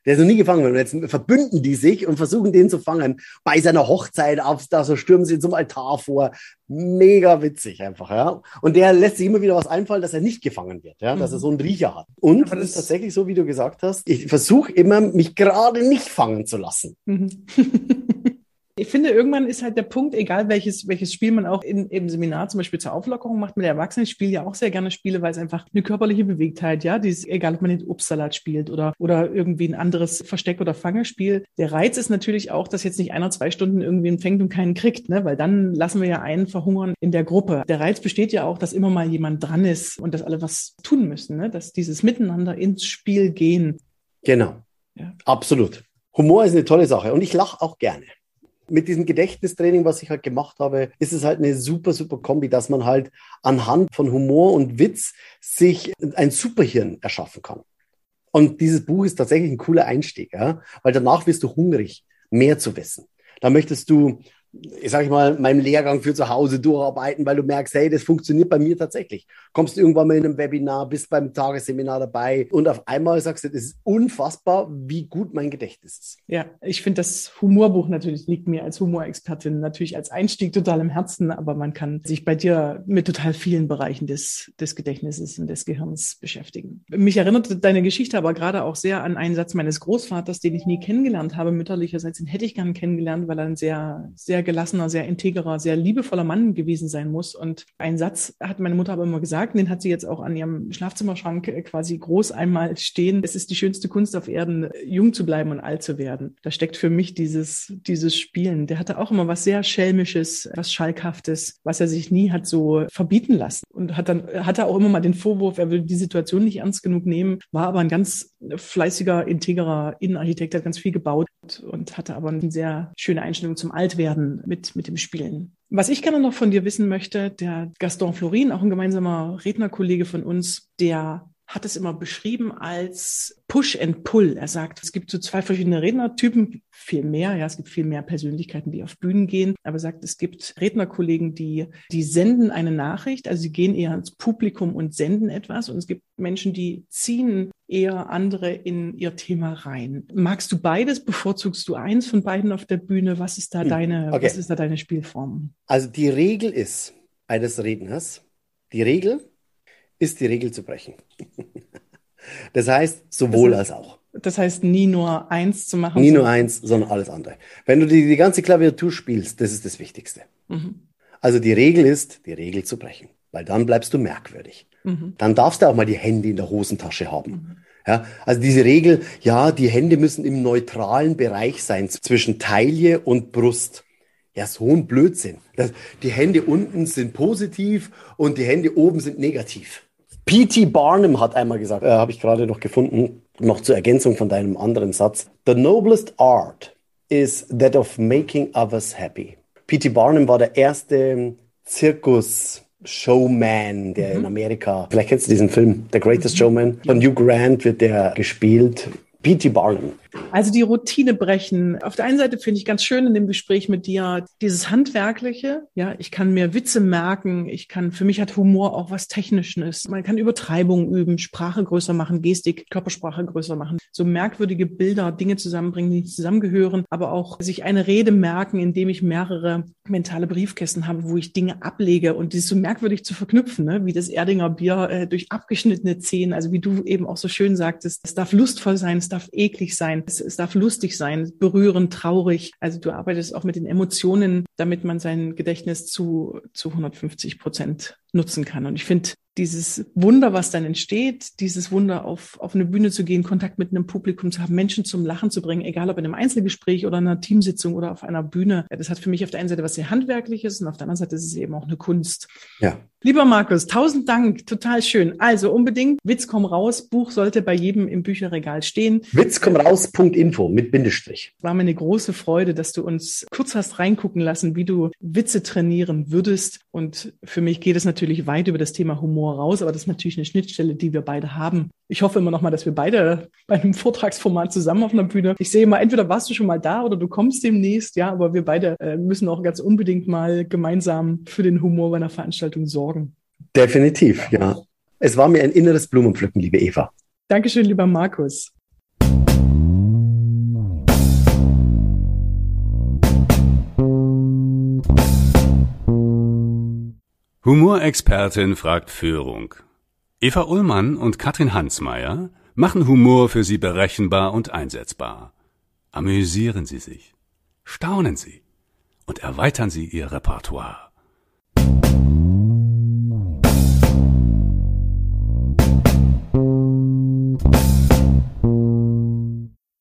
Der ist noch nie gefangen worden. Jetzt verbünden die sich und versuchen, den zu fangen. Bei seiner Hochzeit, auf, da so stürmen sie zum Altar vor. Mega witzig einfach, ja. Und der lässt sich immer wieder was einfallen, dass er nicht gefangen wird, ja, mhm. dass er mhm. so einen Riecher hat. Und Aber das ist tatsächlich so, wie du gesagt hast. Ich versuche immer, mich gerade nicht fangen zu lassen. Mhm. Ich finde, irgendwann ist halt der Punkt, egal welches, welches Spiel man auch in, im Seminar zum Beispiel zur Auflockerung macht mit Erwachsenen. Ich spiele ja auch sehr gerne Spiele, weil es einfach eine körperliche Bewegtheit, ja, dieses, egal ob man den Obstsalat spielt oder, oder irgendwie ein anderes Versteck- oder Fangespiel. Der Reiz ist natürlich auch, dass jetzt nicht einer zwei Stunden irgendwen fängt und keinen kriegt, ne, weil dann lassen wir ja einen verhungern in der Gruppe. Der Reiz besteht ja auch, dass immer mal jemand dran ist und dass alle was tun müssen, ne, dass dieses Miteinander ins Spiel gehen. Genau. Ja. Absolut. Humor ist eine tolle Sache und ich lache auch gerne mit diesem Gedächtnistraining, was ich halt gemacht habe, ist es halt eine super, super Kombi, dass man halt anhand von Humor und Witz sich ein Superhirn erschaffen kann. Und dieses Buch ist tatsächlich ein cooler Einstieg, ja? weil danach wirst du hungrig, mehr zu wissen. Da möchtest du ich sag ich mal, meinem Lehrgang für zu Hause durcharbeiten, weil du merkst, hey, das funktioniert bei mir tatsächlich. Kommst irgendwann mal in einem Webinar, bist beim Tagesseminar dabei und auf einmal sagst du, das ist unfassbar, wie gut mein Gedächtnis ist. Ja, ich finde das Humorbuch natürlich liegt mir als Humorexpertin natürlich als Einstieg total im Herzen, aber man kann sich bei dir mit total vielen Bereichen des, des Gedächtnisses und des Gehirns beschäftigen. Mich erinnert deine Geschichte aber gerade auch sehr an einen Satz meines Großvaters, den ich nie kennengelernt habe, mütterlicherseits, den hätte ich gern kennengelernt, weil er ein sehr, sehr sehr gelassener, sehr integrer, sehr liebevoller Mann gewesen sein muss. Und ein Satz hat meine Mutter aber immer gesagt, den hat sie jetzt auch an ihrem Schlafzimmerschrank äh, quasi groß einmal stehen. Es ist die schönste Kunst auf Erden, jung zu bleiben und alt zu werden. Da steckt für mich dieses, dieses Spielen. Der hatte auch immer was sehr Schelmisches, was Schalkhaftes, was er sich nie hat so verbieten lassen. Und hat dann, hatte auch immer mal den Vorwurf, er will die Situation nicht ernst genug nehmen, war aber ein ganz fleißiger, integrer Innenarchitekt, hat ganz viel gebaut und hatte aber eine sehr schöne Einstellung zum Altwerden mit, mit dem Spielen. Was ich gerne noch von dir wissen möchte, der Gaston Florin, auch ein gemeinsamer Rednerkollege von uns, der hat es immer beschrieben als Push and Pull. Er sagt, es gibt so zwei verschiedene Rednertypen, viel mehr, ja, es gibt viel mehr Persönlichkeiten, die auf Bühnen gehen, aber er sagt, es gibt Rednerkollegen, die, die senden eine Nachricht, also sie gehen eher ins Publikum und senden etwas und es gibt Menschen, die ziehen eher andere in ihr Thema rein. Magst du beides? Bevorzugst du eins von beiden auf der Bühne? Was ist da hm, deine, okay. was ist da deine Spielform? Also die Regel ist eines Redners, die Regel ist die Regel zu brechen. das heißt, sowohl das heißt, als auch. Das heißt, nie nur eins zu machen. Nie nur eins, sondern alles andere. Wenn du die, die ganze Klaviatur spielst, das ist das Wichtigste. Mhm. Also die Regel ist, die Regel zu brechen, weil dann bleibst du merkwürdig. Mhm. Dann darfst du auch mal die Hände in der Hosentasche haben. Mhm. Ja, also diese Regel, ja, die Hände müssen im neutralen Bereich sein zwischen Taille und Brust. Ja, so ein Blödsinn. Das, die Hände unten sind positiv und die Hände oben sind negativ. P.T. Barnum hat einmal gesagt, äh, habe ich gerade noch gefunden, noch zur Ergänzung von deinem anderen Satz. The noblest art is that of making others happy. P.T. Barnum war der erste Zirkus-Showman, der mhm. in Amerika, vielleicht kennst du diesen Film, The Greatest. Showman, von Hugh Grant wird der gespielt. P.T. Barnum. Also die Routine brechen. Auf der einen Seite finde ich ganz schön in dem Gespräch mit dir dieses Handwerkliche. Ja, ich kann mir Witze merken. Ich kann, für mich hat Humor auch was Technisches. Man kann Übertreibung üben, Sprache größer machen, Gestik, Körpersprache größer machen. So merkwürdige Bilder, Dinge zusammenbringen, die zusammengehören, aber auch sich eine Rede merken, indem ich mehrere mentale Briefkästen habe, wo ich Dinge ablege und die so merkwürdig zu verknüpfen, ne? wie das Erdinger Bier äh, durch abgeschnittene Zähne, also wie du eben auch so schön sagtest, es darf lustvoll sein, es darf eklig sein, es, es darf lustig sein, berührend, traurig. Also du arbeitest auch mit den Emotionen, damit man sein Gedächtnis zu, zu 150 Prozent nutzen kann. Und ich finde, dieses Wunder, was dann entsteht, dieses Wunder auf, auf eine Bühne zu gehen, Kontakt mit einem Publikum zu haben, Menschen zum Lachen zu bringen, egal ob in einem Einzelgespräch oder einer Teamsitzung oder auf einer Bühne. Das hat für mich auf der einen Seite was sehr Handwerkliches und auf der anderen Seite ist es eben auch eine Kunst. Ja. Lieber Markus, tausend Dank, total schön. Also unbedingt, Witz komm raus, Buch sollte bei jedem im Bücherregal stehen. Witzkommraus.info mit Bindestrich. War mir eine große Freude, dass du uns kurz hast reingucken lassen, wie du Witze trainieren würdest. Und für mich geht es natürlich weit über das Thema Humor raus, aber das ist natürlich eine Schnittstelle, die wir beide haben. Ich hoffe immer noch mal, dass wir beide bei einem Vortragsformat zusammen auf einer Bühne. Ich sehe mal, entweder warst du schon mal da oder du kommst demnächst, ja, aber wir beide äh, müssen auch ganz unbedingt mal gemeinsam für den Humor bei einer Veranstaltung sorgen. Definitiv, ja. Es war mir ein inneres Blumenpflücken, liebe Eva. Dankeschön, lieber Markus. Humorexpertin fragt Führung. Eva Ullmann und Katrin Hansmeier machen Humor für Sie berechenbar und einsetzbar. Amüsieren Sie sich, staunen Sie und erweitern Sie Ihr Repertoire.